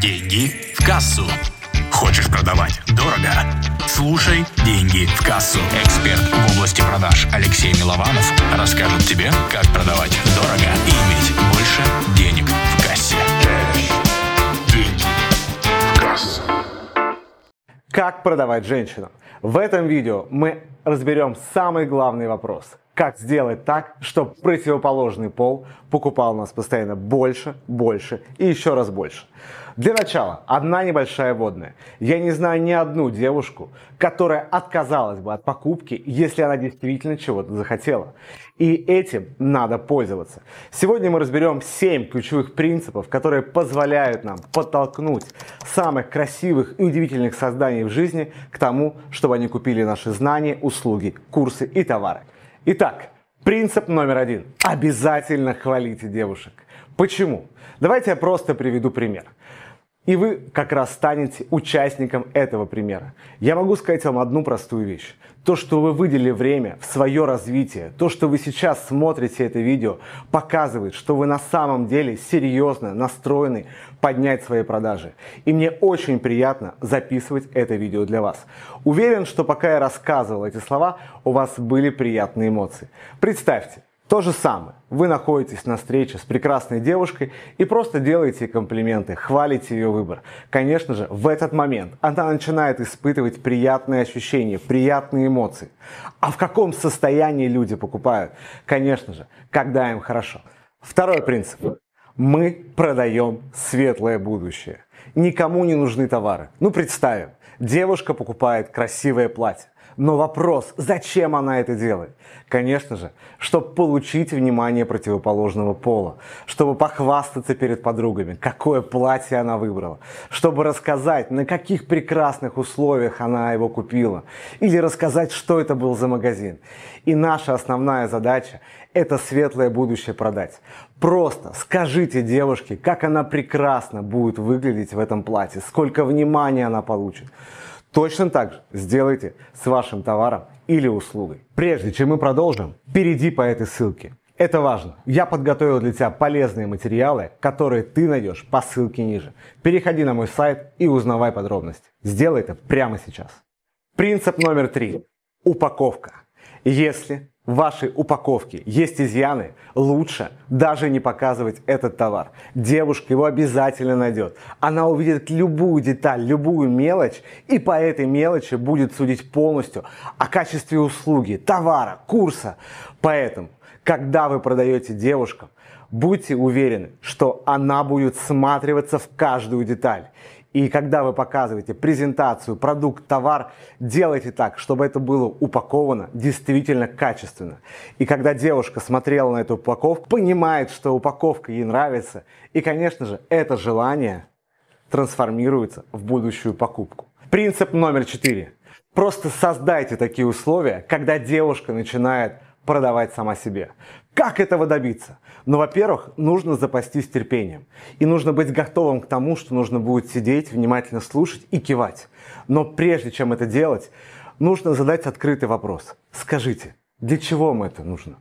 Деньги в кассу. Хочешь продавать дорого? Слушай «Деньги в кассу». Эксперт в области продаж Алексей Милованов расскажет тебе, как продавать дорого и иметь больше денег в кассе. Деньги в кассу. Как продавать женщину? В этом видео мы разберем самый главный вопрос. Как сделать так, чтобы противоположный пол покупал у нас постоянно больше, больше и еще раз больше. Для начала, одна небольшая водная. Я не знаю ни одну девушку, которая отказалась бы от покупки, если она действительно чего-то захотела. И этим надо пользоваться. Сегодня мы разберем 7 ключевых принципов, которые позволяют нам подтолкнуть самых красивых и удивительных созданий в жизни к тому, чтобы они купили наши знания, услуги, курсы и товары. Итак, принцип номер один. Обязательно хвалите девушек. Почему? Давайте я просто приведу пример. И вы как раз станете участником этого примера. Я могу сказать вам одну простую вещь. То, что вы выделили время в свое развитие, то, что вы сейчас смотрите это видео, показывает, что вы на самом деле серьезно настроены поднять свои продажи. И мне очень приятно записывать это видео для вас. Уверен, что пока я рассказывал эти слова, у вас были приятные эмоции. Представьте, то же самое. Вы находитесь на встрече с прекрасной девушкой и просто делаете комплименты, хвалите ее выбор. Конечно же, в этот момент она начинает испытывать приятные ощущения, приятные эмоции. А в каком состоянии люди покупают? Конечно же, когда им хорошо. Второй принцип. Мы продаем светлое будущее. Никому не нужны товары. Ну, представим, девушка покупает красивое платье. Но вопрос, зачем она это делает? Конечно же, чтобы получить внимание противоположного пола, чтобы похвастаться перед подругами, какое платье она выбрала, чтобы рассказать, на каких прекрасных условиях она его купила, или рассказать, что это был за магазин. И наша основная задача – это светлое будущее продать. Просто скажите девушке, как она прекрасно будет выглядеть в этом платье, сколько внимания она получит. Точно так же сделайте с вашим товаром или услугой. Прежде чем мы продолжим, перейди по этой ссылке. Это важно. Я подготовил для тебя полезные материалы, которые ты найдешь по ссылке ниже. Переходи на мой сайт и узнавай подробности. Сделай это прямо сейчас. Принцип номер три. Упаковка. Если вашей упаковке есть изъяны, лучше даже не показывать этот товар. Девушка его обязательно найдет. Она увидит любую деталь, любую мелочь и по этой мелочи будет судить полностью о качестве услуги, товара, курса. Поэтому, когда вы продаете девушкам, будьте уверены, что она будет всматриваться в каждую деталь. И когда вы показываете презентацию, продукт, товар, делайте так, чтобы это было упаковано действительно качественно. И когда девушка смотрела на эту упаковку, понимает, что упаковка ей нравится, и, конечно же, это желание трансформируется в будущую покупку. Принцип номер четыре. Просто создайте такие условия, когда девушка начинает продавать сама себе. Как этого добиться? Ну, во-первых, нужно запастись терпением. И нужно быть готовым к тому, что нужно будет сидеть, внимательно слушать и кивать. Но прежде чем это делать, нужно задать открытый вопрос. Скажите, для чего вам это нужно?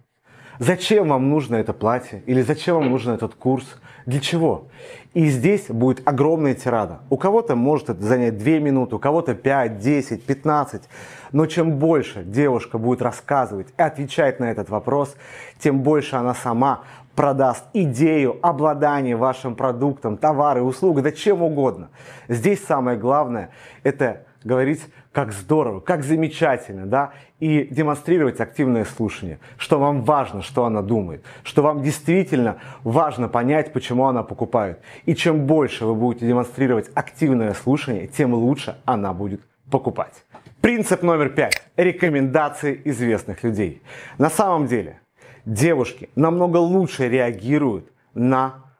Зачем вам нужно это платье? Или зачем вам нужен этот курс? Для чего? И здесь будет огромная тирада. У кого-то может это занять 2 минуты, у кого-то 5, 10, 15. Но чем больше девушка будет рассказывать и отвечать на этот вопрос, тем больше она сама продаст идею обладания вашим продуктом, товары, услугой, да чем угодно. Здесь самое главное – это говорить, как здорово, как замечательно, да, и демонстрировать активное слушание, что вам важно, что она думает, что вам действительно важно понять, почему она покупает. И чем больше вы будете демонстрировать активное слушание, тем лучше она будет покупать. Принцип номер пять. Рекомендации известных людей. На самом деле, девушки намного лучше реагируют на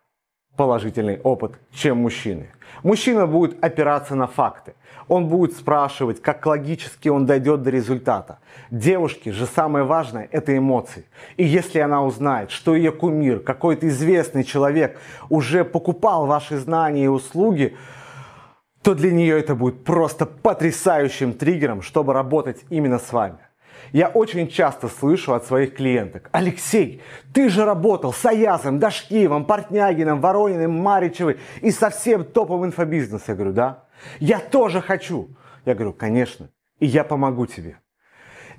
положительный опыт, чем мужчины. Мужчина будет опираться на факты. Он будет спрашивать, как логически он дойдет до результата. Девушке же самое важное – это эмоции. И если она узнает, что ее кумир, какой-то известный человек уже покупал ваши знания и услуги, то для нее это будет просто потрясающим триггером, чтобы работать именно с вами. Я очень часто слышу от своих клиенток, Алексей, ты же работал с Аязом, Дашкиевым, Портнягиным, Ворониным, Маричевой и совсем топовым инфобизнес. Я говорю, да? Я тоже хочу. Я говорю, конечно, и я помогу тебе.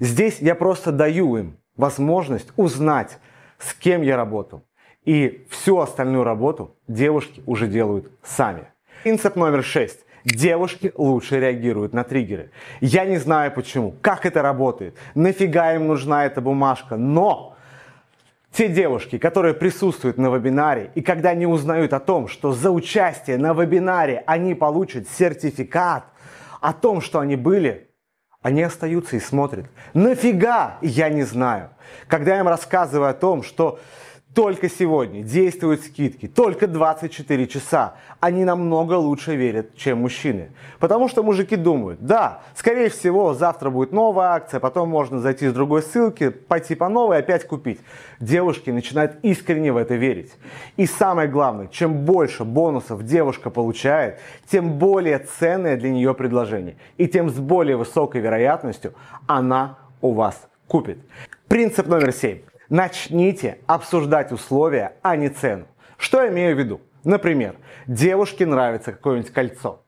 Здесь я просто даю им возможность узнать, с кем я работал. И всю остальную работу девушки уже делают сами. Принцип номер шесть. Девушки лучше реагируют на триггеры. Я не знаю почему, как это работает, нафига им нужна эта бумажка, но те девушки, которые присутствуют на вебинаре, и когда они узнают о том, что за участие на вебинаре они получат сертификат о том, что они были, они остаются и смотрят. Нафига? Я не знаю. Когда я им рассказываю о том, что только сегодня действуют скидки, только 24 часа. Они намного лучше верят, чем мужчины. Потому что мужики думают, да, скорее всего, завтра будет новая акция, потом можно зайти с другой ссылки, пойти по новой опять купить. Девушки начинают искренне в это верить. И самое главное, чем больше бонусов девушка получает, тем более ценное для нее предложение. И тем с более высокой вероятностью она у вас купит. Принцип номер семь. Начните обсуждать условия, а не цену. Что я имею в виду? Например, девушке нравится какое-нибудь кольцо.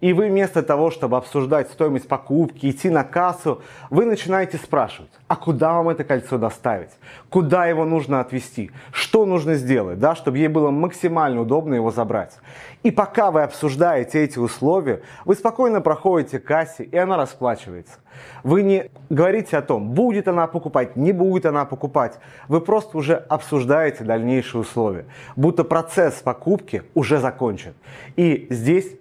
И вы вместо того, чтобы обсуждать стоимость покупки, идти на кассу, вы начинаете спрашивать, а куда вам это кольцо доставить? Куда его нужно отвезти? Что нужно сделать, да, чтобы ей было максимально удобно его забрать? И пока вы обсуждаете эти условия, вы спокойно проходите к кассе, и она расплачивается. Вы не говорите о том, будет она покупать, не будет она покупать. Вы просто уже обсуждаете дальнейшие условия. Будто процесс покупки уже закончен. И здесь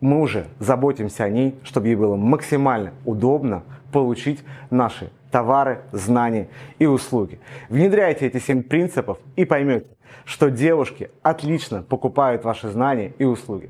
мы уже заботимся о ней, чтобы ей было максимально удобно получить наши товары, знания и услуги. Внедряйте эти 7 принципов и поймете, что девушки отлично покупают ваши знания и услуги.